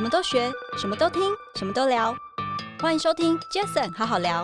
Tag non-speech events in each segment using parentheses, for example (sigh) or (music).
什么都学，什么都听，什么都聊。欢迎收听 Jason 好好聊。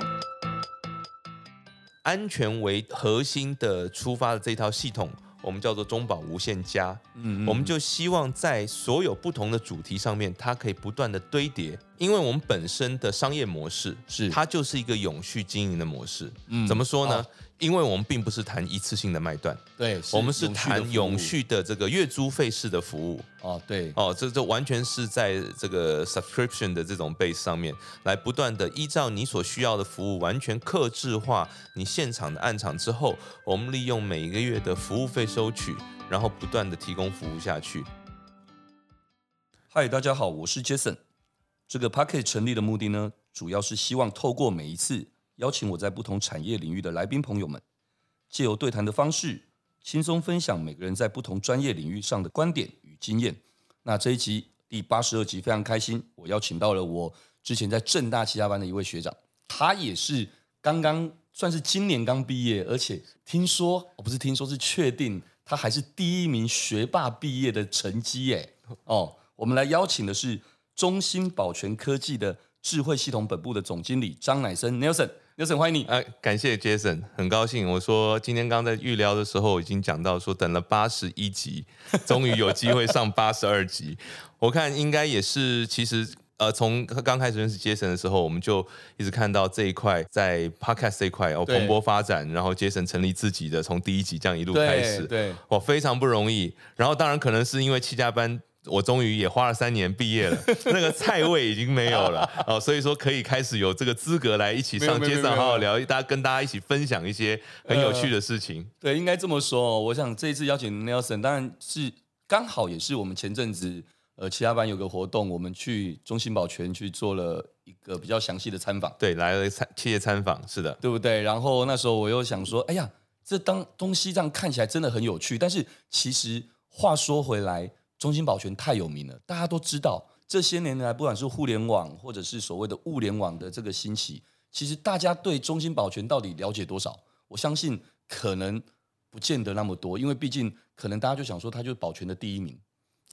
安全为核心的出发的这套系统，我们叫做中保无限家。嗯，嗯，我们就希望在所有不同的主题上面，它可以不断的堆叠，因为我们本身的商业模式是它就是一个永续经营的模式。嗯，怎么说呢？哦因为我们并不是谈一次性的卖断，对，我们是谈永续的这个月租费式的服务。哦，对，哦，这这完全是在这个 subscription 的这种 base 上面来不断的依照你所需要的服务，完全客制化你现场的暗场之后，我们利用每一个月的服务费收取，然后不断的提供服务下去。嗨，大家好，我是 Jason。这个 Podcast 成立的目的呢，主要是希望透过每一次。邀请我在不同产业领域的来宾朋友们，借由对谈的方式，轻松分享每个人在不同专业领域上的观点与经验。那这一集第八十二集非常开心，我邀请到了我之前在正大企家班的一位学长，他也是刚刚算是今年刚毕业，而且听说哦，不是听说，是确定他还是第一名学霸毕业的成绩耶。哦，我们来邀请的是中芯保全科技的智慧系统本部的总经理张乃森 Nelson。Nelson，欢迎你。哎、呃，感谢 Jason，很高兴。我说今天刚在预聊的时候已经讲到说，等了八十一集，终于有机会上八十二集。我看应该也是，其实呃，从刚开始认识 Jason 的时候，我们就一直看到这一块在 Podcast 这一块哦蓬勃发展，然后 Jason 成立自己的，从第一集这样一路开始，对，对哇，非常不容易。然后当然可能是因为七加班。我终于也花了三年毕业了，(laughs) 那个菜味已经没有了哦，所以说可以开始有这个资格来一起上街上好好聊，大家跟大家一起分享一些很有趣的事情。呃、对，应该这么说。我想这一次邀请 Nelson，当然是刚好也是我们前阵子呃其他班有个活动，我们去中心保全去做了一个比较详细的参访。对，来了参企业参访，是的，对不对？然后那时候我又想说，哎呀，这当东西这样看起来真的很有趣，但是其实话说回来。中兴保全太有名了，大家都知道。这些年来，不管是互联网或者是所谓的物联网的这个兴起，其实大家对中兴保全到底了解多少？我相信可能不见得那么多，因为毕竟可能大家就想说，它就是保全的第一名，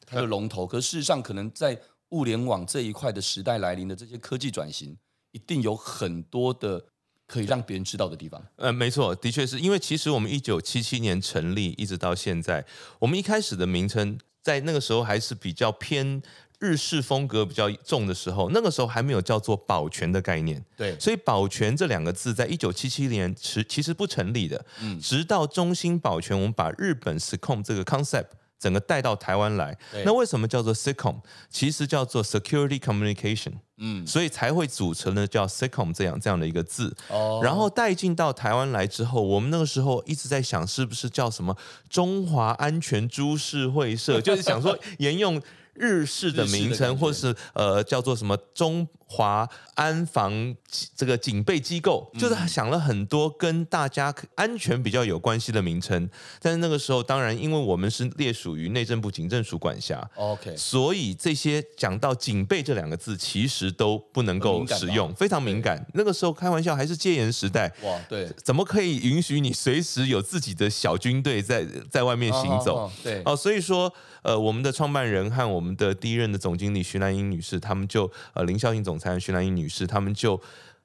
它的龙头。可事实上，可能在物联网这一块的时代来临的这些科技转型，一定有很多的可以让别人知道的地方。呃，没错，的确是因为其实我们一九七七年成立，一直到现在，我们一开始的名称。在那个时候还是比较偏日式风格比较重的时候，那个时候还没有叫做保全的概念。对，所以保全这两个字在一九七七年其其实不成立的。嗯，直到中兴保全，我们把日本 SICOM 这个 concept 整个带到台湾来。那为什么叫做 SICOM？其实叫做 Security Communication。嗯，所以才会组成了叫 SICOM 这样这样的一个字，哦，然后带进到台湾来之后，我们那个时候一直在想，是不是叫什么中华安全株式会社，就是想说沿用。日式的名称，或是呃叫做什么中华安防这个警备机构，就是想了很多跟大家安全比较有关系的名称。但是那个时候，当然因为我们是隶属于内政部警政署管辖，OK，所以这些讲到警备这两个字，其实都不能够使用，非常敏感。那个时候开玩笑，还是戒严时代，哇，对，怎么可以允许你随时有自己的小军队在在外面行走？对，哦，所以说。呃，我们的创办人和我们的第一任的总经理徐兰英女士，他们就呃林孝英总裁徐兰英女士，他们就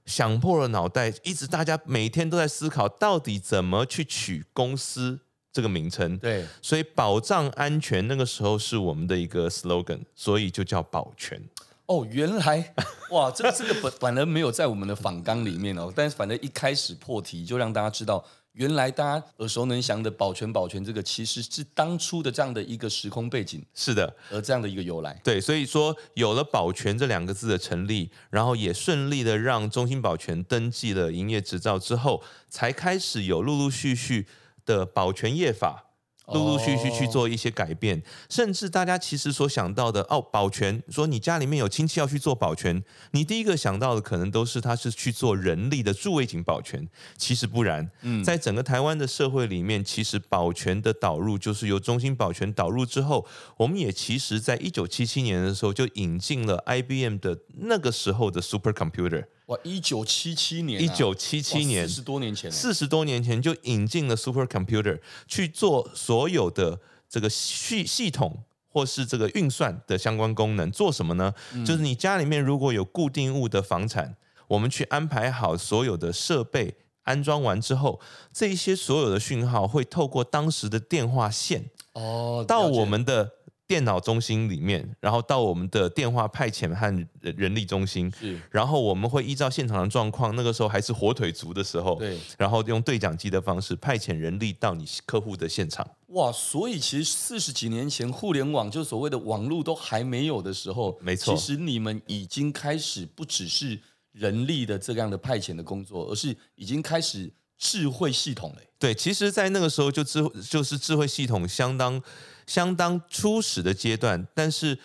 想破了脑袋，一直大家每天都在思考，到底怎么去取公司这个名称。对，所以保障安全那个时候是我们的一个 slogan，所以就叫保全。哦，原来哇，这个这个本反而没有在我们的访纲里面哦，但是反正一开始破题就让大家知道。原来大家耳熟能详的保全保全这个，其实是当初的这样的一个时空背景，是的，而这样的一个由来。对，所以说有了保全这两个字的成立，然后也顺利的让中兴保全登记了营业执照之后，才开始有陆陆续续的保全业法。陆陆续续去做一些改变，甚至大家其实所想到的哦，保全说你家里面有亲戚要去做保全，你第一个想到的可能都是他是去做人力的助位警保全，其实不然。嗯，在整个台湾的社会里面，其实保全的导入就是由中心保全导入之后，我们也其实在一九七七年的时候就引进了 IBM 的那个时候的 Supercomputer。哇，一九七七年，一九七七年，四十多年前，四十多年前就引进了 supercomputer 去做所有的这个系系统或是这个运算的相关功能，做什么呢？嗯、就是你家里面如果有固定物的房产，我们去安排好所有的设备，安装完之后，这一些所有的讯号会透过当时的电话线哦，到我们的。电脑中心里面，然后到我们的电话派遣和人力中心，是，然后我们会依照现场的状况，那个时候还是火腿族的时候，对，然后用对讲机的方式派遣人力到你客户的现场。哇，所以其实四十几年前，互联网就所谓的网络都还没有的时候，没错，其实你们已经开始不只是人力的这样的派遣的工作，而是已经开始智慧系统了。对，其实，在那个时候就智就是智慧系统相当。相当初始的阶段，但是，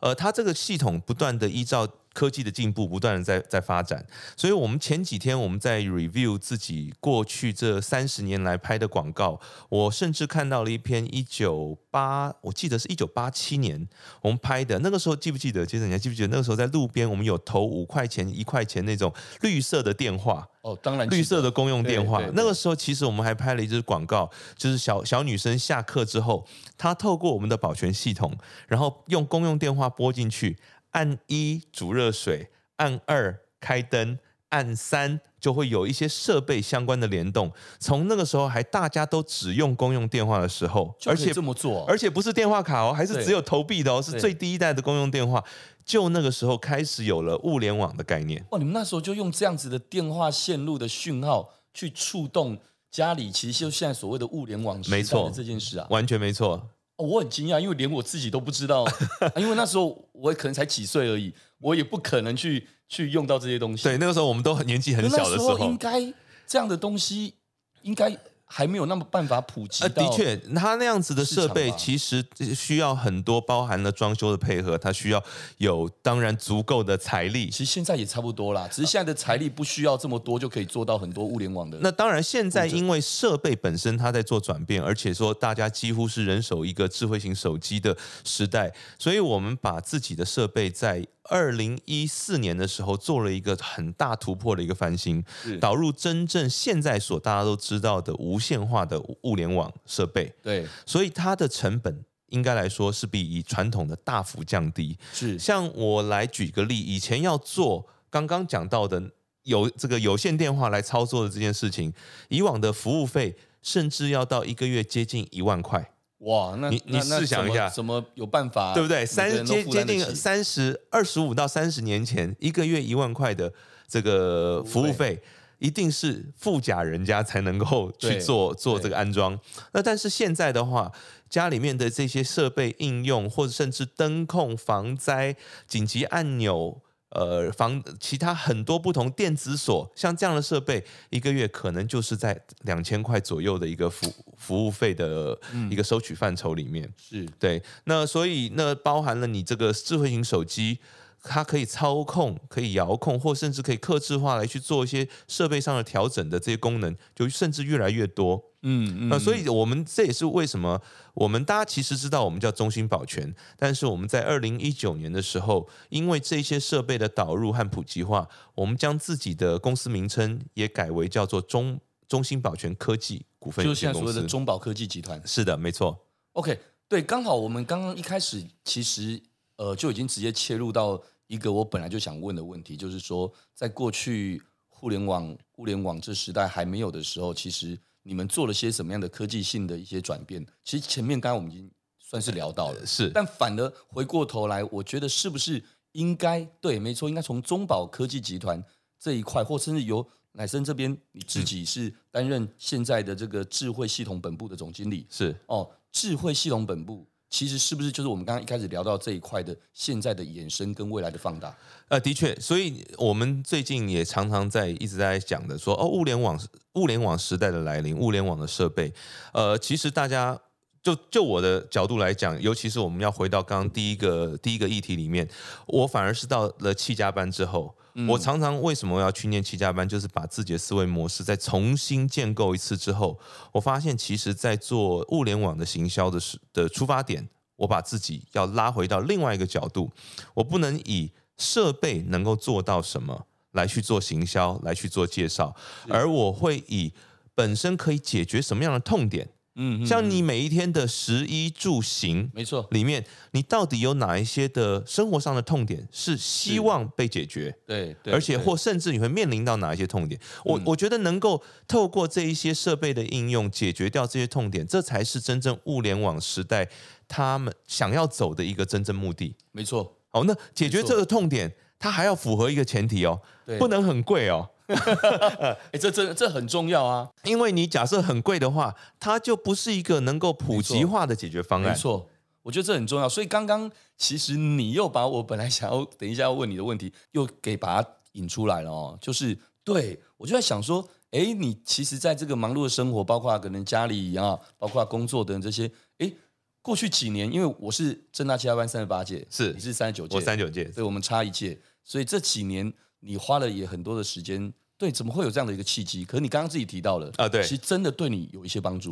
呃，它这个系统不断的依照科技的进步，不断的在在发展。所以，我们前几天我们在 review 自己过去这三十年来拍的广告，我甚至看到了一篇一九八，我记得是一九八七年我们拍的。那个时候记不记得？其实你还记不记得？那个时候在路边，我们有投五块钱、一块钱那种绿色的电话。哦，当然，绿色的公用电话。那个时候，其实我们还拍了一支广告，就是小小女生下课之后，她透过我们的保全系统，然后用公用电话拨进去，按一煮热水，按二开灯，按三就会有一些设备相关的联动。从那个时候还大家都只用公用电话的时候，而且这么做，而且不是电话卡哦，还是只有投币的哦，是最低一代的公用电话。就那个时候开始有了物联网的概念。哇，你们那时候就用这样子的电话线路的讯号去触动家里，其实就现在所谓的物联网没错这件事啊，完全没错。哦，我很惊讶，因为连我自己都不知道，(laughs) 因为那时候我可能才几岁而已，我也不可能去去用到这些东西。对，那个时候我们都很年纪很小的时候，应该这样的东西应该。还没有那么办法普及。呃，的确，它那样子的设备其实需要很多包含了装修的配合，它需要有当然足够的财力。其实现在也差不多啦，只是现在的财力不需要这么多就可以做到很多物联网的。那当然，现在因为设备本身它在做转变，而且说大家几乎是人手一个智慧型手机的时代，所以我们把自己的设备在。二零一四年的时候，做了一个很大突破的一个翻新，导入真正现在所大家都知道的无线化的物联网设备。对，所以它的成本应该来说是比以传统的大幅降低。是，像我来举个例，以前要做刚刚讲到的有这个有线电话来操作的这件事情，以往的服务费甚至要到一个月接近一万块。哇，那你你试想一下，怎么有办法，对不对？三接接近三十二十五到三十年前，一个月一万块的这个服务费，一定是富甲人家才能够去做做这个安装。那但是现在的话，家里面的这些设备应用，或者甚至灯控、防灾、紧急按钮。呃，防其他很多不同电子锁，像这样的设备，一个月可能就是在两千块左右的一个服服务费的一个收取范畴里面。是对，那所以那包含了你这个智慧型手机。它可以操控、可以遥控，或甚至可以克制化来去做一些设备上的调整的这些功能，就甚至越来越多。嗯嗯。那所以我们这也是为什么我们大家其实知道我们叫中兴保全，但是我们在二零一九年的时候，因为这些设备的导入和普及化，我们将自己的公司名称也改为叫做中中兴保全科技股份有限公司，就是现在所谓的中保科技集团。是的，没错。OK，对，刚好我们刚刚一开始其实呃就已经直接切入到。一个我本来就想问的问题，就是说，在过去互联网、物联网这时代还没有的时候，其实你们做了些什么样的科技性的一些转变？其实前面刚刚我们已经算是聊到了，是。但反而回过头来，我觉得是不是应该对，没错，应该从中保科技集团这一块，或甚至由乃森这边你自己是担任现在的这个智慧系统本部的总经理，是哦，智慧系统本部。其实是不是就是我们刚刚一开始聊到这一块的现在的衍生跟未来的放大？呃，的确，所以我们最近也常常在一直在讲的说，哦，物联网物联网时代的来临，物联网的设备，呃，其实大家就就我的角度来讲，尤其是我们要回到刚刚第一个第一个议题里面，我反而是到了企家班之后。我常常为什么要去念七加班，就是把自己的思维模式再重新建构一次之后，我发现其实，在做物联网的行销的时的出发点，我把自己要拉回到另外一个角度，我不能以设备能够做到什么来去做行销，来去做介绍，而我会以本身可以解决什么样的痛点，嗯，像你每一天的食衣住行，没错，里面你到底有哪一些的生活上的痛点是希望被解决？对，而且或甚至你会面临到哪一些痛点？我我觉得能够透过这一些设备的应用解决掉这些痛点，这才是真正物联网时代他们想要走的一个真正目的。没错。好，那解决这个痛点，它还要符合一个前提哦，不能很贵哦。(laughs) 哎、欸，这这这很重要啊！因为你假设很贵的话，它就不是一个能够普及化的解决方案。没错，我觉得这很重要。所以刚刚其实你又把我本来想要等一下要问你的问题，又给把它引出来了哦。就是对我就在想说，哎，你其实在这个忙碌的生活，包括可能家里啊，包括工作等这些，哎，过去几年，因为我是正大企家班三十八届，是你是三十九届，我三十九届，所以我们差一届，所以这几年你花了也很多的时间。对，怎么会有这样的一个契机？可是你刚刚自己提到了啊，对，其实真的对你有一些帮助。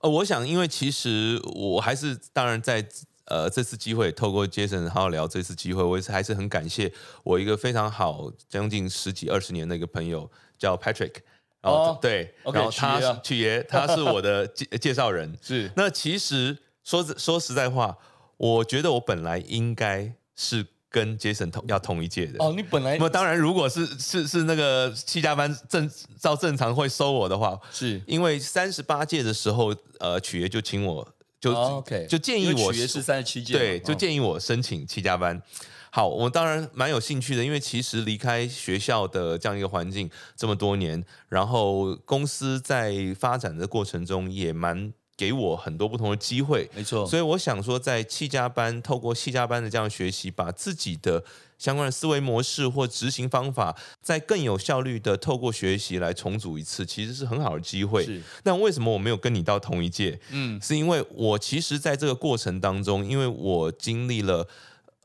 呃，我想，因为其实我还是当然在呃这次机会，透过 Jason 好好聊这次机会，我也是还是很感谢我一个非常好将近十几二十年的一个朋友叫 Patrick，然后、哦、对，okay, 然后他是曲爷，他是我的介 (laughs) 介绍人。是，那其实说说实在话，我觉得我本来应该是。跟 Jason 同要同一届的哦，你本来那么当然，如果是是是那个七家班正照正常会收我的话，是因为三十八届的时候，呃，曲爷就请我就、哦 okay、就建议我曲爷是三十七届，对，就建议我申请七家班。哦、好，我当然蛮有兴趣的，因为其实离开学校的这样一个环境这么多年，然后公司在发展的过程中也蛮。给我很多不同的机会，没错。所以我想说，在企家班透过企家班的这样学习，把自己的相关的思维模式或执行方法，在更有效率的透过学习来重组一次，其实是很好的机会。是。那为什么我没有跟你到同一届？嗯，是因为我其实在这个过程当中，因为我经历了，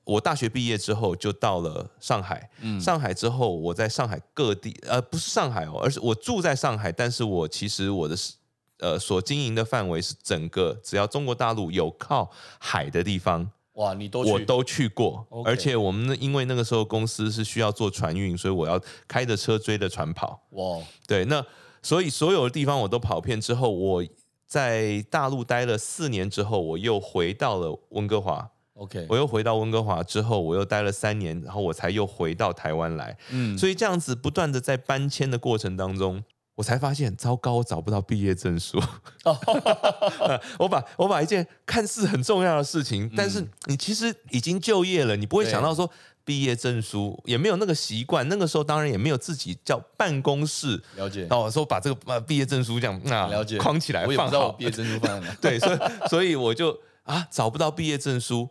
我大学毕业之后就到了上海。嗯。上海之后，我在上海各地，呃，不是上海哦，而是我住在上海，但是我其实我的。呃，所经营的范围是整个只要中国大陆有靠海的地方，哇，你都我都去过，Okay. 而且我们因为那个时候公司是需要做船运，所以我要开着车追着船跑，哇，对，那所以所有的地方我都跑遍之后，我在大陆待了四年之后，我又回到了温哥华，OK，我又回到温哥华之后，我又待了三年，然后我才又回到台湾来，嗯，所以这样子不断的在搬迁的过程当中。我才发现，糟糕，我找不到毕业证书。(laughs) 我把我把一件看似很重要的事情，嗯、但是你其实已经就业了，你不会想到说毕业证书，也没有那个习惯。那个时候当然也没有自己叫办公室了解。然后我说把这个呃毕业证书这样啊了解框起来，我也不知道我毕业证书放在哪。(laughs) 对，所以所以我就啊找不到毕业证书。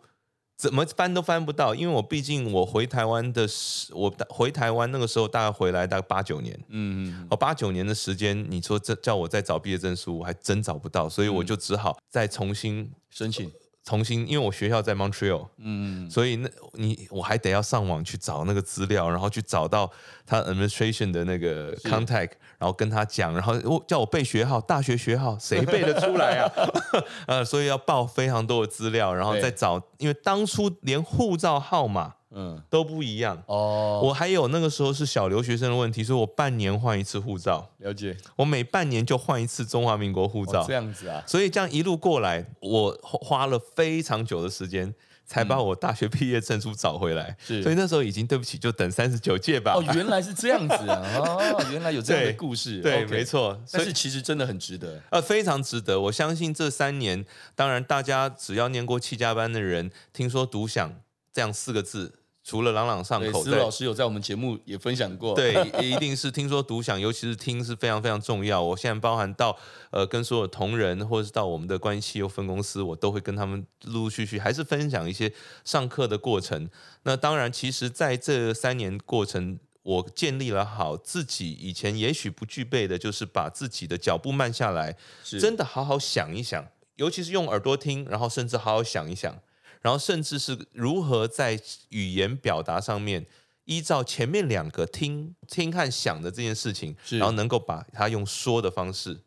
怎么翻都翻不到，因为我毕竟我回台湾的时，我回台湾那个时候大概回来大概八九年，嗯，哦八九年的时间，你说这叫我再找毕业证书，我还真找不到，所以我就只好再重新申请。重新，因为我学校在 Montreal，嗯，所以那你我还得要上网去找那个资料，然后去找到他 administration 的那个 contact，然后跟他讲，然后我叫我背学号，大学学号谁背得出来啊？(laughs) 呃，所以要报非常多的资料，然后再找，因为当初连护照号码。嗯，都不一样哦。我还有那个时候是小留学生的问题，所以我半年换一次护照。了解。我每半年就换一次中华民国护照。这样子啊。所以这样一路过来，我花了非常久的时间，才把我大学毕业证书找回来。是。所以那时候已经对不起，就等三十九届吧。哦，原来是这样子啊。(laughs) 哦，原来有这样的故事。对，没错。但是其实真的很值得。呃，非常值得。我相信这三年，当然大家只要念过七加班的人，听说独享这样四个字。除了朗朗上口，思老师有在我们节目也分享过。对，一定是听说独享，尤其是听是非常非常重要。我现在包含到呃，跟所有同仁，或者是到我们的关系又分公司，我都会跟他们陆陆续续还是分享一些上课的过程。那当然，其实在这三年过程，我建立了好自己以前也许不具备的，就是把自己的脚步慢下来，真的好好想一想，尤其是用耳朵听，然后甚至好好想一想。然后甚至是如何在语言表达上面，依照前面两个听听和想的这件事情，然后能够把它用说的方式，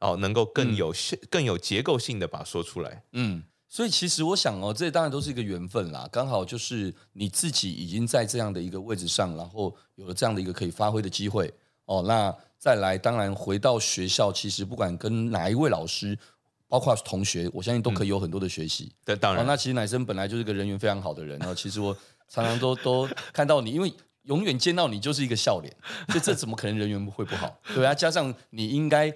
哦，能够更有、嗯、更有结构性的把它说出来。嗯，所以其实我想哦，这当然都是一个缘分啦，刚好就是你自己已经在这样的一个位置上，然后有了这样的一个可以发挥的机会哦。那再来，当然回到学校，其实不管跟哪一位老师。包括同学，我相信都可以有很多的学习。对、嗯，当然。那其实乃生本来就是个人缘非常好的人，然后其实我常常都 (laughs) 都看到你，因为永远见到你就是一个笑脸，所以这怎么可能人缘会不好？对啊，加上你应该。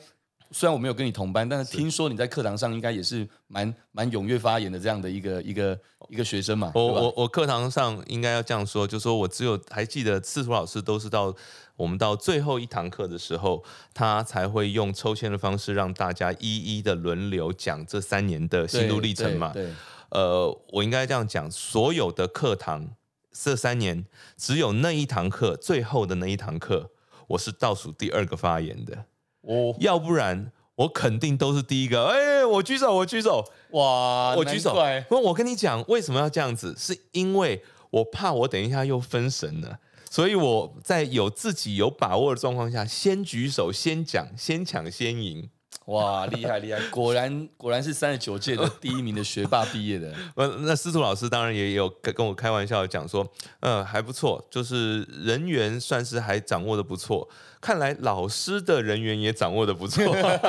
虽然我没有跟你同班，但是听说你在课堂上应该也是蛮蛮踊跃发言的这样的一个一个一个学生嘛。我我我课堂上应该要这样说，就说我只有还记得司徒老师都是到我们到最后一堂课的时候，他才会用抽签的方式让大家一一的轮流讲这三年的心路历程嘛。对，呃，我应该这样讲，所有的课堂这三年，只有那一堂课最后的那一堂课，我是倒数第二个发言的。哦，要不然我肯定都是第一个。哎，我举手，我举手，哇，我举手。不，我跟你讲，为什么要这样子？是因为我怕我等一下又分神了，所以我在有自己有把握的状况下，先举手，先讲，先抢先赢。哇，厉害厉害！果然 (laughs) 果然是三十九届的第一名的学霸毕业的。(laughs) 呃，那司徒老师当然也有跟我开玩笑讲说，呃，还不错，就是人缘算是还掌握的不错。看来老师的人员也掌握的不错，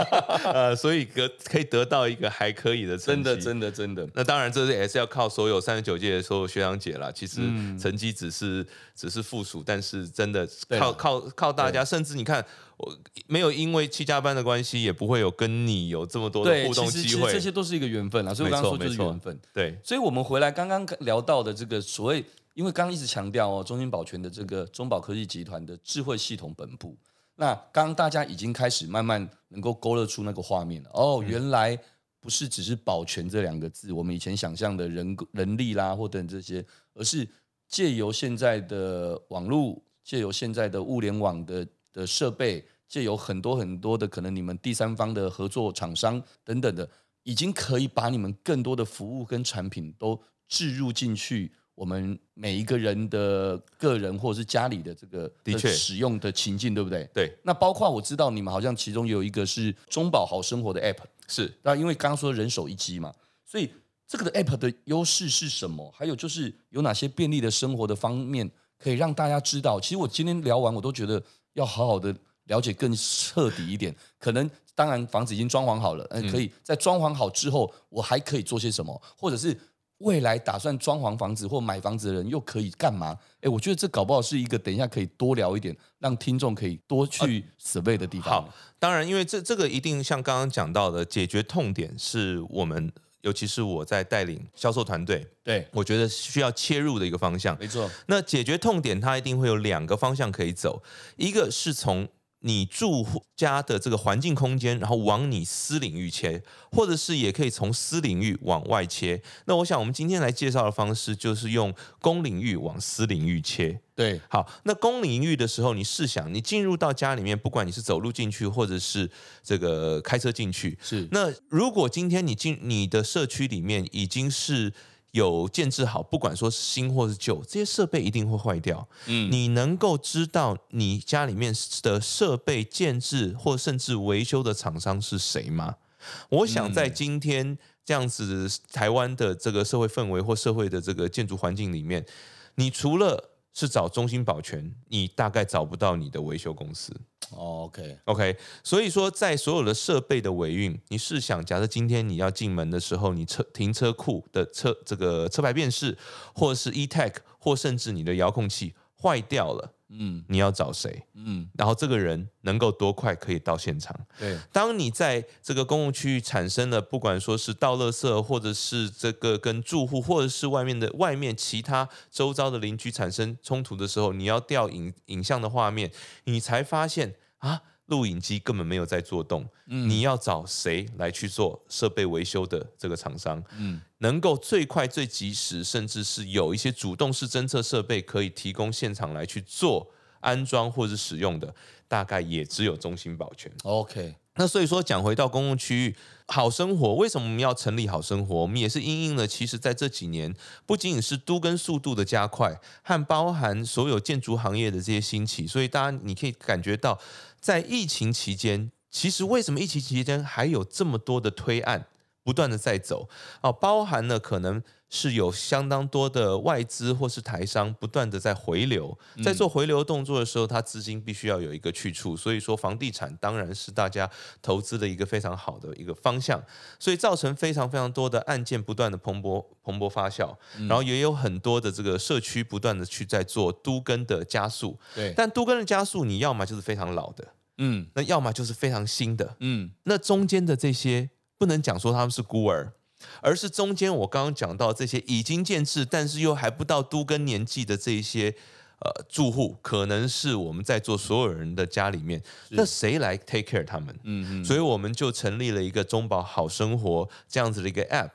(laughs) 呃，所以可可以得到一个还可以的成绩。真的真的真的。那当然，这是也是要靠所有三十九届的所有学长姐啦。其实成绩只是、嗯、只是附属，但是真的靠靠靠大家，甚至你看。我没有因为七加班的关系，也不会有跟你有这么多的互动机会。这些都是一个缘分啦，所以我刚刚说就是缘分。对，所以我们回来刚刚聊到的这个所谓，因为刚刚一直强调哦，中兴保全的这个中保科技集团的智慧系统本部，那刚刚大家已经开始慢慢能够勾勒出那个画面了。哦，原来不是只是保全这两个字，我们以前想象的人人力啦或等这些，而是借由现在的网络，借由现在的物联网的。的设备，借由很多很多的可能，你们第三方的合作厂商等等的，已经可以把你们更多的服务跟产品都置入进去，我们每一个人的个人或者是家里的这个的确使用的情境，对不对？对。那包括我知道你们好像其中有一个是中保好生活的 App，是。那因为刚刚说人手一机嘛，所以这个的 App 的优势是什么？还有就是有哪些便利的生活的方面可以让大家知道？其实我今天聊完，我都觉得。要好好的了解更彻底一点，可能当然房子已经装潢好了，嗯，可以在装潢好之后，我还可以做些什么，或者是未来打算装潢房子或买房子的人又可以干嘛？哎，我觉得这搞不好是一个等一下可以多聊一点，让听众可以多去 survey 的地方。好，当然，因为这这个一定像刚刚讲到的，解决痛点是我们。尤其是我在带领销售团队，对，我觉得需要切入的一个方向。没错，那解决痛点，它一定会有两个方向可以走，一个是从。你住家的这个环境空间，然后往你私领域切，或者是也可以从私领域往外切。那我想，我们今天来介绍的方式就是用公领域往私领域切。对，好，那公领域的时候，你试想，你进入到家里面，不管你是走路进去，或者是这个开车进去，是。那如果今天你进你的社区里面已经是。有建制好，不管说是新或是旧，这些设备一定会坏掉。嗯，你能够知道你家里面的设备建制或甚至维修的厂商是谁吗？我想在今天这样子台湾的这个社会氛围或社会的这个建筑环境里面，你除了是找中心保全，你大概找不到你的维修公司。Oh, OK OK，所以说在所有的设备的维运，你试想，假设今天你要进门的时候，你车停车库的车这个车牌辨识，或者是 eTag，或甚至你的遥控器坏掉了，嗯，你要找谁？嗯，然后这个人能够多快可以到现场？对，当你在这个公共区域产生了，不管说是倒垃圾，或者是这个跟住户，或者是外面的外面其他周遭的邻居产生冲突的时候，你要调影影像的画面，你才发现啊。录影机根本没有在做动，嗯，你要找谁来去做设备维修的这个厂商？嗯，能够最快最及时，甚至是有一些主动式侦测设备可以提供现场来去做安装或者是使用的，大概也只有中兴保全。OK，那所以说讲回到公共区域好生活，为什么我们要成立好生活？我们也是因应了，其实在这几年，不仅仅是都跟速度的加快，和包含所有建筑行业的这些兴起，所以大家你可以感觉到。在疫情期间，其实为什么疫情期间还有这么多的推案？不断的在走。啊，包含了可能是有相当多的外资或是台商不断的在回流，在做回流动作的时候，它资金必须要有一个去处，所以说房地产当然是大家投资的一个非常好的一个方向，所以造成非常非常多的案件不断的蓬勃蓬勃发酵，然后也有很多的这个社区不断的去在做都更的加速，对，但都更的加速，你要么就是非常老的，嗯，那要么就是非常新的，嗯，那中间的这些。不能讲说他们是孤儿，而是中间我刚刚讲到这些已经建制，但是又还不到都更年纪的这一些呃住户，可能是我们在座所有人的家里面，那谁来 take care 他们？嗯嗯，所以我们就成立了一个中保好生活这样子的一个 app，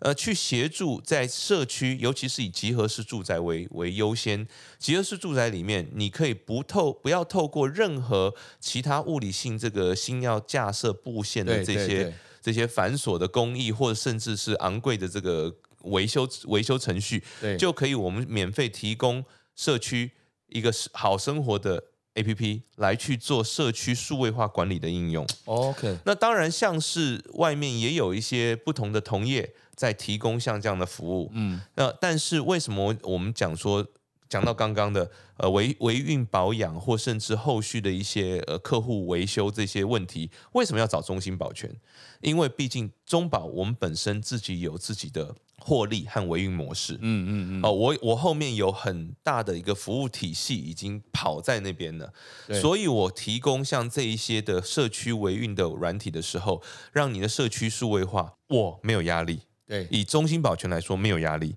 呃，去协助在社区，尤其是以集合式住宅为为优先，集合式住宅里面，你可以不透不要透过任何其他物理性这个新要架设布线的这些。这些繁琐的工艺，或者甚至是昂贵的这个维修维修程序，对，就可以我们免费提供社区一个好生活的 APP 来去做社区数位化管理的应用。OK，那当然像是外面也有一些不同的同业在提供像这样的服务，嗯，那但是为什么我们讲说？讲到刚刚的呃维维运保养或甚至后续的一些呃客户维修这些问题，为什么要找中心保全？因为毕竟中保我们本身自己有自己的获利和维运模式，嗯嗯嗯。哦，我我后面有很大的一个服务体系已经跑在那边了，所以我提供像这一些的社区维运的软体的时候，让你的社区数位化，我没有压力。对，以中心保全来说没有压力，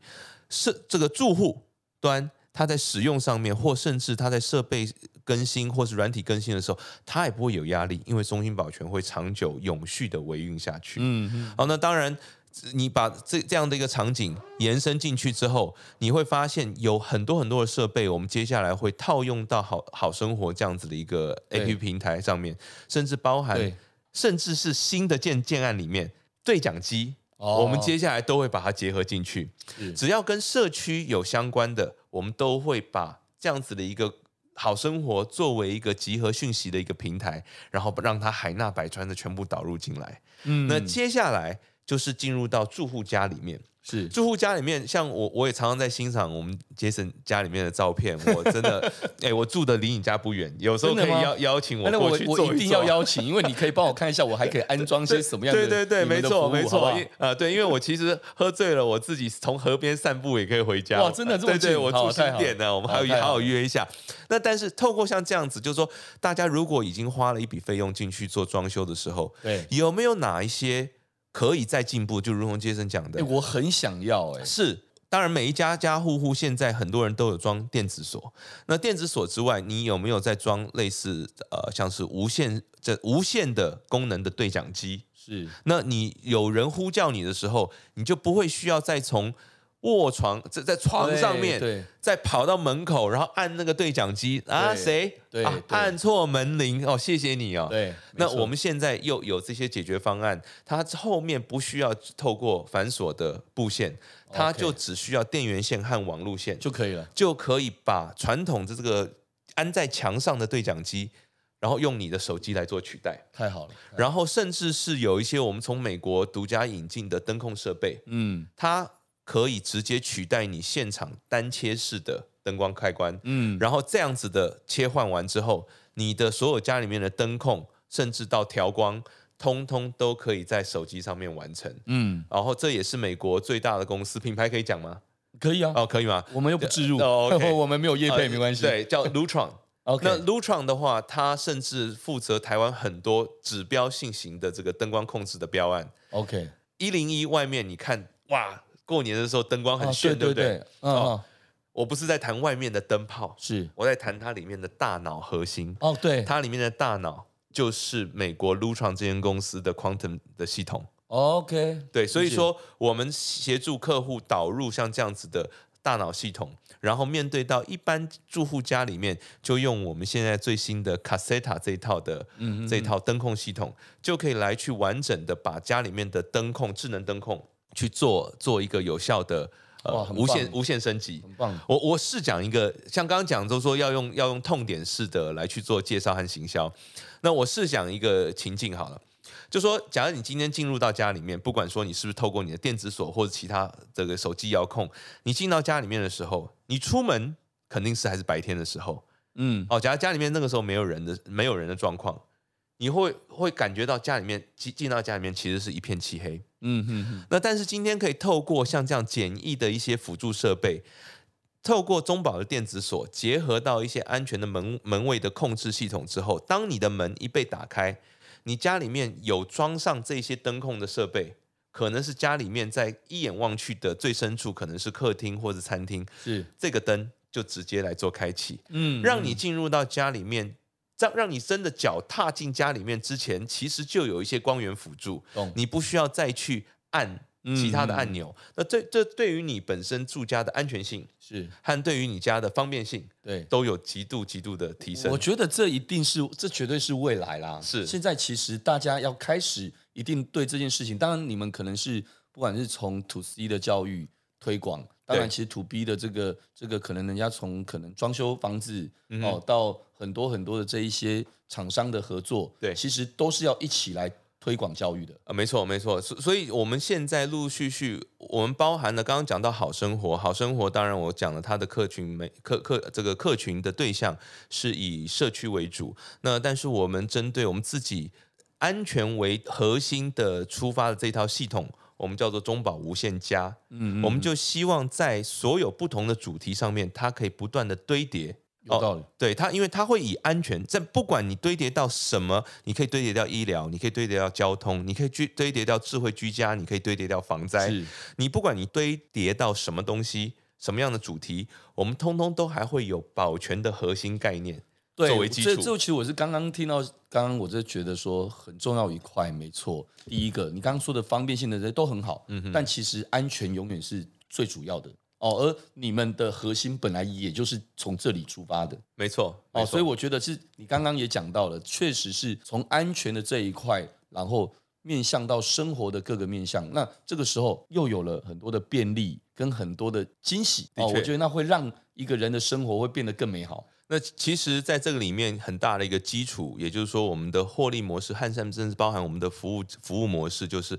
是这个住户端。他在使用上面，或甚至它在设备更新或是软体更新的时候，它也不会有压力，因为中心保全会长久永续的维运下去。嗯嗯。好，那当然，你把这这样的一个场景延伸进去之后，你会发现有很多很多的设备，我们接下来会套用到好好生活这样子的一个 APP 平台上面，甚至包含，甚至是新的建建案里面对讲机。Oh. 我们接下来都会把它结合进去，只要跟社区有相关的，我们都会把这样子的一个好生活作为一个集合讯息的一个平台，然后让它海纳百川的全部导入进来。嗯，那接下来就是进入到住户家里面。是住户家里面，像我，我也常常在欣赏我们杰森家里面的照片。我 (laughs) 真的，哎、欸，我住的离你家不远，有时候可以邀邀请我过去坐一坐。我一定要邀请，因为你可以帮我看一下，我还可以安装些什么样的？(laughs) 对对对，没错没错。啊、呃，对，因为我其实喝醉了，我自己从河边散步也可以回家。哇，真的这么近？对对，我住新店呢，我们还要好好约一下。那但是透过像这样子，就是说，大家如果已经花了一笔费用进去做装修的时候，对，有没有哪一些？可以再进步，就如同杰森讲的，欸，我很想要，欸，哎，是，当然每一家家户户现在很多人都有装电子锁，那电子锁之外，你有没有在装类似呃像是无线这无线的功能的对讲机？是，那你有人呼叫你的时候，你就不会需要再从。卧床在在床上面，再跑到门口，然后按那个对讲机啊，谁？对，啊，按错门铃哦，谢谢你哦。对，那我们现在又有这些解决方案，它后面不需要透过繁琐的布线，它就只需要电源线和网路线就可以了，就可以把传统的这个安在墙上的对讲机，然后用你的手机来做取代。太好了，然后甚至是有一些我们从美国独家引进的灯控设备，嗯，它。可以直接取代你现场单切式的灯光开关，嗯，然后这样子的切换完之后，你的所有家里面的灯控，甚至到调光，通通都可以在手机上面完成，嗯，然后这也是美国最大的公司，品牌可以讲吗？可以啊，哦，可以吗？我们又不置入，哦 okay、我们没有业配，没关系，对，叫 Lutron。OK，那 Lutron 的话，它甚至负责台湾很多指标性型的这个灯光控制的标案。OK，一零一外面你看，哇。过年的时候灯光很炫，对不对？嗯，我不是在谈外面的灯泡，是我在谈它里面的大脑核心。哦，对，它里面的大脑就是美国 Lutron 这间公司的 Quantum 的系统。OK，对，所以说我们协助客户导入像这样子的大脑系统，然后面对到一般住户家里面，就用我们现在最新的 Caseta 这一套的嗯这一套灯控系统，就可以来去完整的把家里面的灯控、智能灯控。去做做一个有效的呃无限无限升级，很棒。我我试讲一个，像刚刚讲都说要用要用痛点式的来去做介绍和行销。那我试讲一个情境好了，就说，假如你今天进入到家里面，不管说你是不是透过你的电子锁或者其他这个手机遥控，你进到家里面的时候，你出门肯定是还是白天的时候，嗯，哦，假如家里面那个时候没有人的没有人的状况，你会会感觉到家里面进进到家里面其实是一片漆黑，嗯哼哼。那但是今天可以透过像这样简易的一些辅助设备。透过中保的电子锁，结合到一些安全的门门卫的控制系统之后，当你的门一被打开，你家里面有装上这些灯控的设备，可能是家里面在一眼望去的最深处，可能是客厅或者餐厅，是这个灯就直接来做开启，嗯，让你进入到家里面，让让你真的脚踏进家里面之前，其实就有一些光源辅助，你不需要再去按。其他的按钮，嗯、那这这对于你本身住家的安全性是，和对于你家的方便性，对，都有极度极度的提升。我觉得这一定是，这绝对是未来啦。是，现在其实大家要开始一定对这件事情，当然你们可能是不管是从 to C 的教育推广，当然其实 to B 的这个这个可能人家从可能装修房子、嗯、哦到很多很多的这一些厂商的合作，对，其实都是要一起来。推广教育的啊，没错没错，所所以我们现在陆陆续续，我们包含了刚刚讲到好生活，好生活当然我讲了它的客群没客客这个客群的对象是以社区为主，那但是我们针对我们自己安全为核心的出发的这套系统，我们叫做中保无限家，嗯，嗯，我们就希望在所有不同的主题上面，它可以不断的堆叠。有道理，哦、对它，因为它会以安全，在不管你堆叠到什么，你可以堆叠到医疗，你可以堆叠到交通，你可以堆堆叠到智慧居家，你可以堆叠到防灾。你不管你堆叠到什么东西，什么样的主题，我们通通都还会有保全的核心概念对作为基础。这这其实我是刚刚听到，刚刚我就觉得说很重要一块，没错。第一个，你刚刚说的方便性的这些都很好，但其实安全永远是最主要的。哦，而你们的核心本来也就是从这里出发的，没错。哦，所以我觉得是你刚刚也讲到了，确实是从安全的这一块，然后面向到生活的各个面向，那这个时候又有了很多的便利跟很多的惊喜。哦，我觉得那会让一个人的生活会变得更美好。那其实，在这个里面很大的一个基础，也就是说，我们的获利模式，和甚至包含我们的服务服务模式，就是。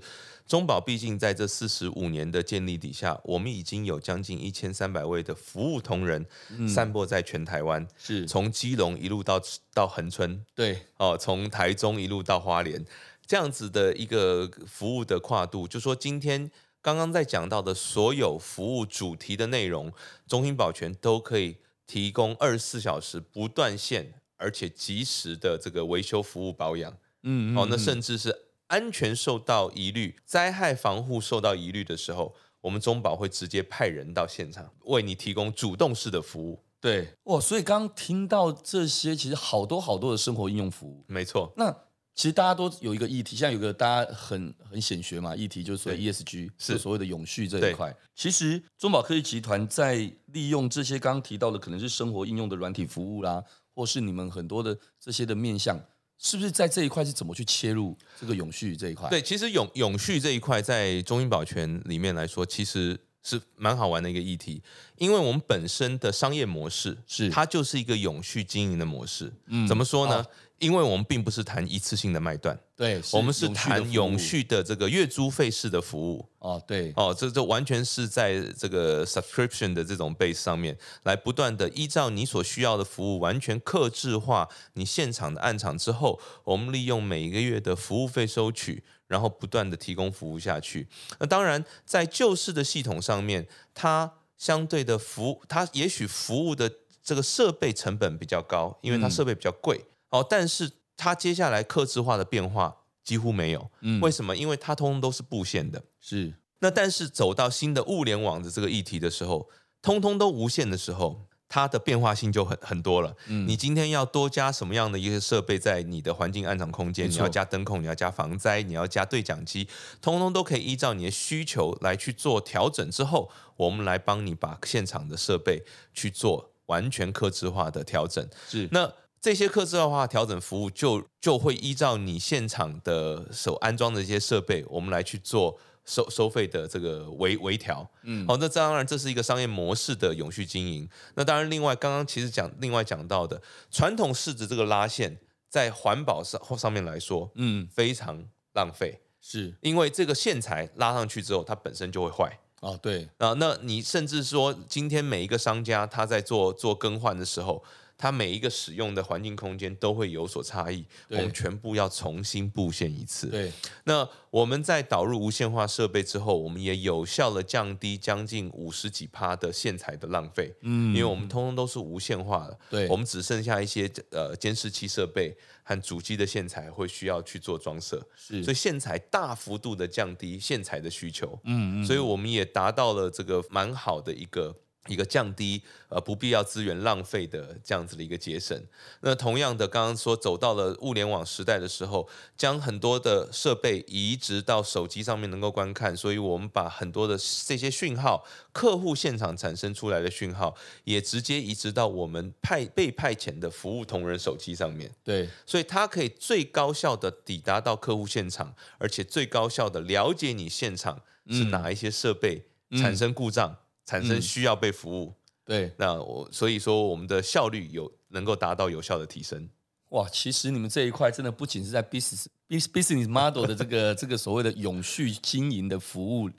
中保毕竟在这四十五年的建立底下，我们已经有将近一千三百位的服务同仁，散播在全台湾，是。从基隆一路到到恒春，对，哦，从台中一路到花莲，这样子的一个服务的跨度，就说今天刚刚在讲到的所有服务主题的内容，中兴保全都可以提供二十四小时不断线，而且及时的这个维修服务保养，嗯，嗯，嗯，哦，那甚至是。安全受到疑虑，灾害防护受到疑虑的时候，我们中保会直接派人到现场，为你提供主动式的服务。对，哇，所以刚刚听到这些，其实好多好多的生活应用服务。没错，那其实大家都有一个议题，现在有个大家很很显学嘛，议题就是所谓 ESG，是所谓的永续这一块。其实中保科技集团在利用这些刚刚提到的，可能是生活应用的软体服务啦，或是你们很多的这些的面向。是不是在这一块是怎么去切入这个永续这一块？对，其实永永续这一块在中英保全里面来说，其实是蛮好玩的一个议题，因为我们本身的商业模式是它就是一个永续经营的模式。嗯，怎么说呢？哦因为我们并不是谈一次性的卖断，对，我们是谈永续的这个月租费式的服务。哦，对，哦，这这完全是在这个 subscription 的这种 base 上面来不断的依照你所需要的服务，完全克制化你现场的暗场之后，我们利用每一个月的服务费收取，然后不断的提供服务下去。那当然，在旧式的系统上面，它相对的服务，它也许服务的这个设备成本比较高，因为它设备比较贵。嗯哦，但是它接下来克制化的变化几乎没有，嗯，为什么？因为它通通都是布线的，是。那但是走到新的物联网的这个议题的时候，通通都无线的时候，它的变化性就很很多了。嗯，你今天要多加什么样的一些设备在你的环境暗场空间？你要加灯控，你要加防灾，你要加对讲机，通通都可以依照你的需求来去做调整。之后，我们来帮你把现场的设备去做完全客制化的调整。是那。这些客制化调整服务就就会依照你现场的所安装的一些设备，我们来去做收收费的这个微微调。嗯，好，那当然这是一个商业模式的永续经营。那当然，另外刚刚其实讲另外讲到的传统市值这个拉线，在环保上上面来说，嗯，非常浪费，是因为这个线材拉上去之后，它本身就会坏。哦，对啊，那你甚至说，今天每一个商家他在做做更换的时候。它每一个使用的环境空间都会有所差异，我们全部要重新布线一次。对，那我们在导入无线化设备之后，我们也有效的降低将近五十几趴的线材的浪费。嗯，因为我们通通都是无线化的，对，我们只剩下一些呃监视器设备和主机的线材会需要去做装设，是，所以线材大幅度的降低线材的需求。嗯嗯，所以我们也达到了这个蛮好的一个。一个降低呃不必要资源浪费的这样子的一个节省。那同样的，刚刚说走到了物联网时代的时候，将很多的设备移植到手机上面能够观看，所以我们把很多的这些讯号，客户现场产生出来的讯号，也直接移植到我们派被派遣的服务同仁手机上面。对，所以它可以最高效的抵达到客户现场，而且最高效的了解你现场是哪一些设备产生故障。嗯嗯产生需要被服务，嗯、对，那我所以说我们的效率有能够达到有效的提升。哇，其实你们这一块真的不仅是在 business business model 的这个 (laughs) 这个所谓的永续经营的服务，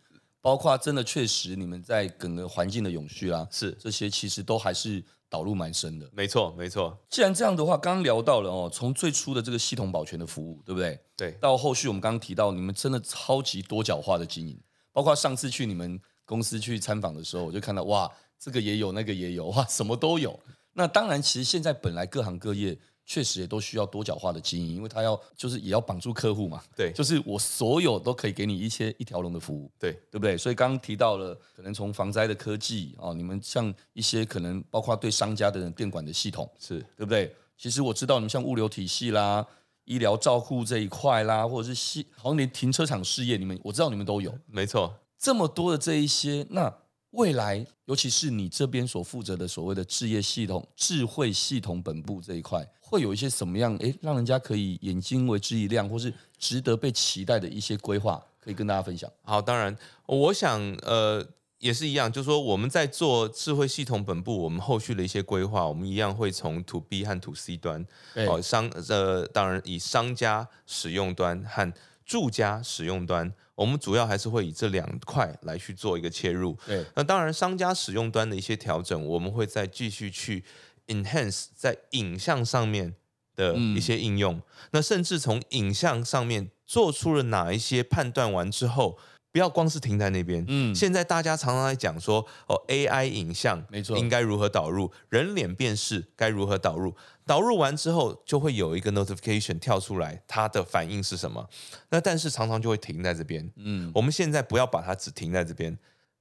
包括真的确实你们在整个环境的永续啊，是这些其实都还是导入蛮深的。没错，没错。既然这样的话，刚刚聊到了哦，从最初的这个系统保全的服务，对不对？对。到后续我们刚刚提到，你们真的超级多角化的经营，包括上次去你们。公司去参访的时候，我就看到哇，这个也有，那个也有，哇，什么都有。那当然，其实现在本来各行各业确实也都需要多角化的经营，因为他要就是也要绑住客户嘛。对，就是我所有都可以给你一些一条龙的服务。对，对不对？所以刚刚提到了，可能从防灾的科技哦，你们像一些可能包括对商家的人电管的系统，是对不对？其实我知道你们像物流体系啦、医疗照护这一块啦，或者是系好像连停车场事业，你们我知道你们都有。没错，这么多的这一些那。未来，尤其是你这边所负责的所谓的置业系统、智慧系统本部这一块，会有一些什么样？诶，让人家可以眼睛为之一亮，或是值得被期待的一些规划，可以跟大家分享。好，当然，我想，呃，也是一样，就是说我们在做智慧系统本部，我们后续的一些规划，我们一样会从 To B 和 To C 端，哦，商，呃，当然以商家使用端和住家使用端。我们主要还是会以这两块来去做一个切入。对，那当然商家使用端的一些调整，我们会再继续去 enhance 在影像上面的一些应用。嗯、那甚至从影像上面做出了哪一些判断完之后，不要光是停在那边。嗯，现在大家常常在讲说，哦，AI 影像没错，应该如何导入？人脸辨识该如何导入？导入完之后，就会有一个 notification 跳出来，它的反应是什么？那但是常常就会停在这边。嗯，我们现在不要把它只停在这边，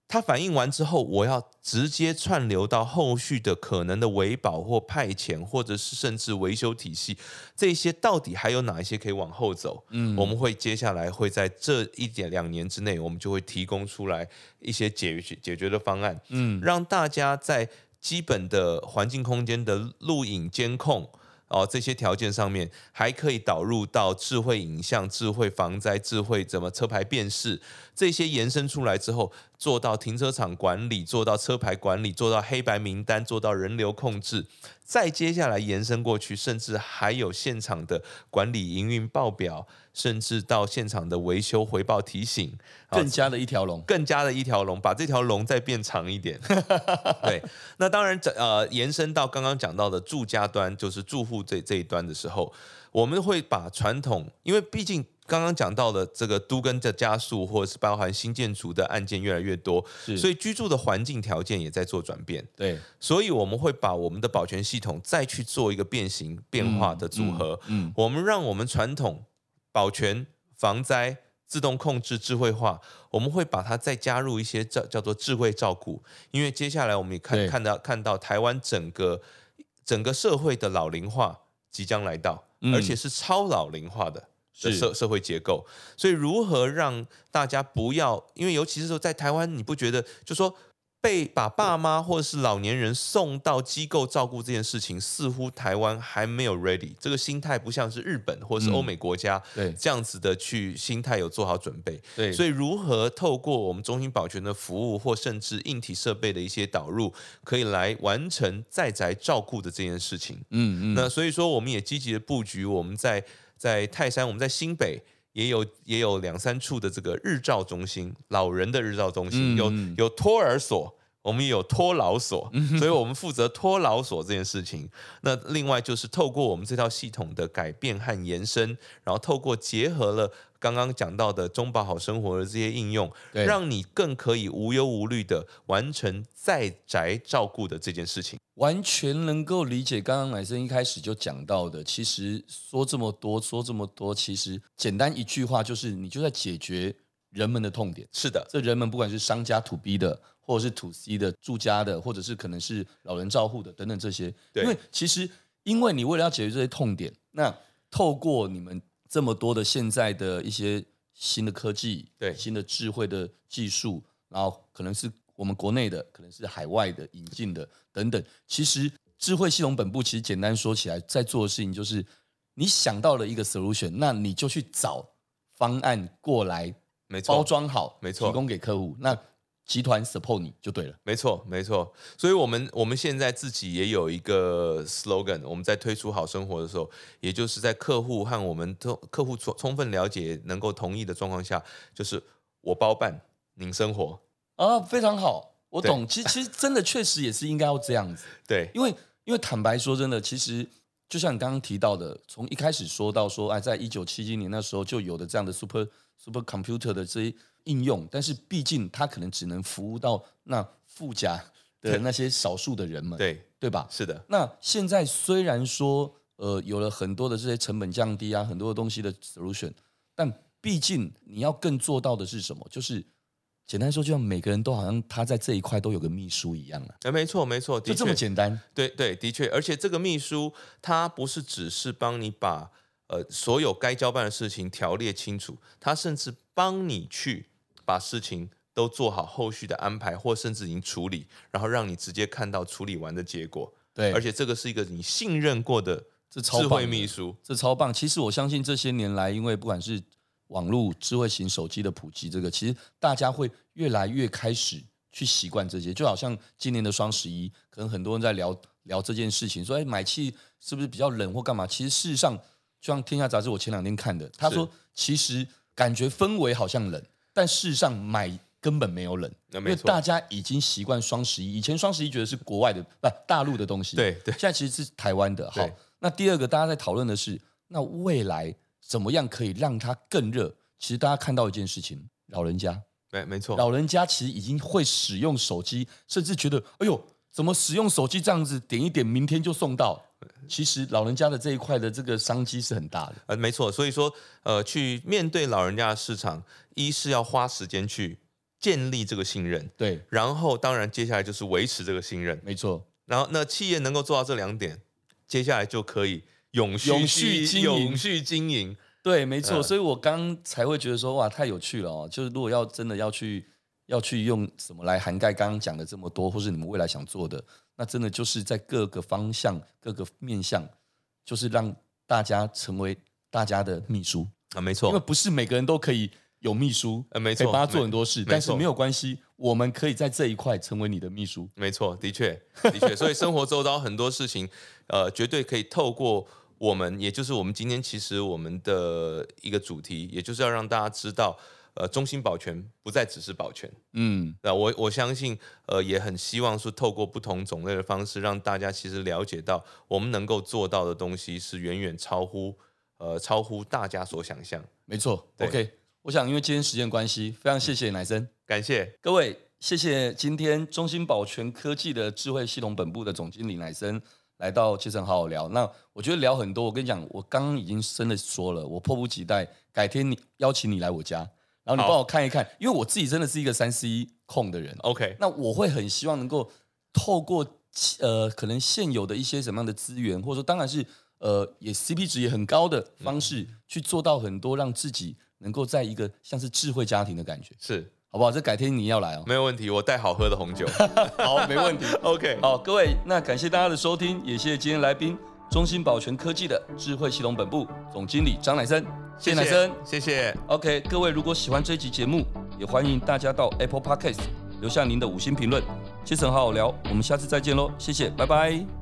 它反应完之后，我要直接串流到后续的可能的维保或派遣，或者是甚至维修体系，这些到底还有哪一些可以往后走？嗯，我们会接下来会在这一点两年之内，我们就会提供出来一些解决解决的方案。嗯，让大家在。基本的环境空间的录影监控哦，这些条件上面还可以导入到智慧影像、智慧防灾、智慧怎么车牌辨识，这些延伸出来之后，做到停车场管理，做到车牌管理，做到黑白名单，做到人流控制，再接下来延伸过去，甚至还有现场的管理营运报表。甚至到现场的维修回报提醒，更加的一条龙，更加的一条龙，把这条龙再变长一点。(laughs) 对，那当然，呃，延伸到刚刚讲到的住家端，就是住户这这一端的时候，我们会把传统，因为毕竟刚刚讲到的这个都跟的加速，或者是包含新建筑的案件越来越多，所以居住的环境条件也在做转变。对，所以我们会把我们的保全系统再去做一个变形变化的组合。嗯，嗯嗯我们让我们传统。保全、防灾、自动控制、智慧化，我们会把它再加入一些叫叫做智慧照顾，因为接下来我们也看看到看到台湾整个整个社会的老龄化即将来到，嗯、而且是超老龄化的的社社会结构，所以如何让大家不要，因为尤其是说在台湾，你不觉得就说。被把爸妈或者是老年人送到机构照顾这件事情，似乎台湾还没有 ready。这个心态不像是日本或者是欧美国家这样子的去心态有做好准备。对，所以如何透过我们中心保全的服务，或甚至硬体设备的一些导入，可以来完成在宅照顾的这件事情。嗯嗯。那所以说，我们也积极的布局，我们在在泰山，我们在新北。也有也有两三处的这个日照中心，老人的日照中心，嗯、有有托儿所。我们也有托老所，所以我们负责托老所这件事情。那另外就是透过我们这套系统的改变和延伸，然后透过结合了刚刚讲到的中保好生活的这些应用，让你更可以无忧无虑的完成在宅照顾的这件事情。完全能够理解刚刚乃生一开始就讲到的，其实说这么多，说这么多，其实简单一句话就是，你就在解决人们的痛点。是的，这人们不管是商家 to B 的。或者是 to C 的住家的，或者是可能是老人照护的等等这些，对，因为其实因为你为了要解决这些痛点，那透过你们这么多的现在的一些新的科技，对，新的智慧的技术，然后可能是我们国内的，可能是海外的引进的等等，其实智慧系统本部其实简单说起来，在做的事情就是你想到了一个 solution，那你就去找方案过来，没错，包装好，没错，提供给客户，那。集团 support 你就对了，没错没错，所以我们我们现在自己也有一个 slogan，我们在推出好生活的时候，也就是在客户和我们都客户充充分了解、能够同意的状况下，就是我包办，您生活。啊，非常好，我懂。其实其实真的确实也是应该要这样子，(laughs) 对，因为因为坦白说真的，其实就像你刚刚提到的，从一开始说到说，哎，在一九七一年那时候就有的这样的 super super computer 的这些。应用，但是毕竟它可能只能服务到那富甲的那些少数的人们，对对吧？是的。那现在虽然说，呃，有了很多的这些成本降低啊，很多的东西的 solution，但毕竟你要更做到的是什么？就是简单说，就像每个人都好像他在这一块都有个秘书一样了。哎，没错，没错，就这么简单。对对，的确，而且这个秘书他不是只是帮你把呃所有该交办的事情条列清楚，他甚至帮你去。把事情都做好，后续的安排或甚至已经处理，然后让你直接看到处理完的结果。对，而且这个是一个你信任过的智慧秘书，这超棒。其实我相信这些年来，因为不管是网络、智慧型手机的普及，这个其实大家会越来越开始去习惯这些。就好像今年的双十一，可能很多人在聊聊这件事情，说：“哎，买气是不是比较冷或干嘛？”其实事实上，就像《天下杂志》我前两天看的，他说其实感觉氛围好像冷。但事实上，买根本没有冷，因为大家已经习惯双十一。以前双十一觉得是国外的，不大陆的东西。对对，现在其实是台湾的。好，那第二个大家在讨论的是，那未来怎么样可以让它更热？其实大家看到一件事情，老人家，对，没错，老人家其实已经会使用手机，甚至觉得，哎呦，怎么使用手机这样子点一点，明天就送到。其实老人家的这一块的这个商机是很大的，呃，没错，所以说，呃，去面对老人家的市场，一是要花时间去建立这个信任，对，然后当然接下来就是维持这个信任，没错，然后那企业能够做到这两点，接下来就可以永续永续经营，永续经营，对，没错，呃，所以我刚才会觉得说，哇，太有趣了哦，就是如果要真的要去要去用什么来涵盖刚刚讲的这么多，或是你们未来想做的。那真的就是在各个方向、各个面向，就是让大家成为大家的秘书啊，没错，因为不是每个人都可以有秘书，呃，没错，可以帮他做很多事，但是没有关系，我们可以在这一块成为你的秘书，没错，的确，的确，所以生活周遭很多事情，呃，绝对可以透过我们，也就是我们今天其实我们的一个主题，也就是要让大家知道。呃，中心保全不再只是保全，嗯，那我我相信，呃，也很希望说透过不同种类的方式，让大家其实了解到，我们能够做到的东西是远远超乎，呃，超乎大家所想象。没错，OK，我想因为今天时间关系，非常谢谢乃森，感谢各位，谢谢今天中心保全科技的智慧系统本部的总经理乃森来到杰森好好聊。那我觉得聊很多，我跟你讲，我刚刚已经真的说了，我迫不及待，改天你邀请你来我家。然后你帮我看一看，因为我自己真的是一个三 C 控的人。OK，那我会很希望能够透过呃，可能现有的一些什么样的资源，或者说当然是呃，也 CP 值也很高的方式，去做到很多让自己能够在一个像是智慧家庭的感觉，是好不好？这改天你要来哦，没有问题，我带好喝的红酒。(laughs) 好，没问题。OK，好，各位，那感谢大家的收听，也谢谢今天来宾。中心保全科技的智慧系统本部总经理张乃森，谢谢谢谢。OK，各位如果喜欢这一集节目，也欢迎大家到 Apple Podcast 留下您的五星评论。七成好好聊，我们下次再见喽，谢谢，拜拜。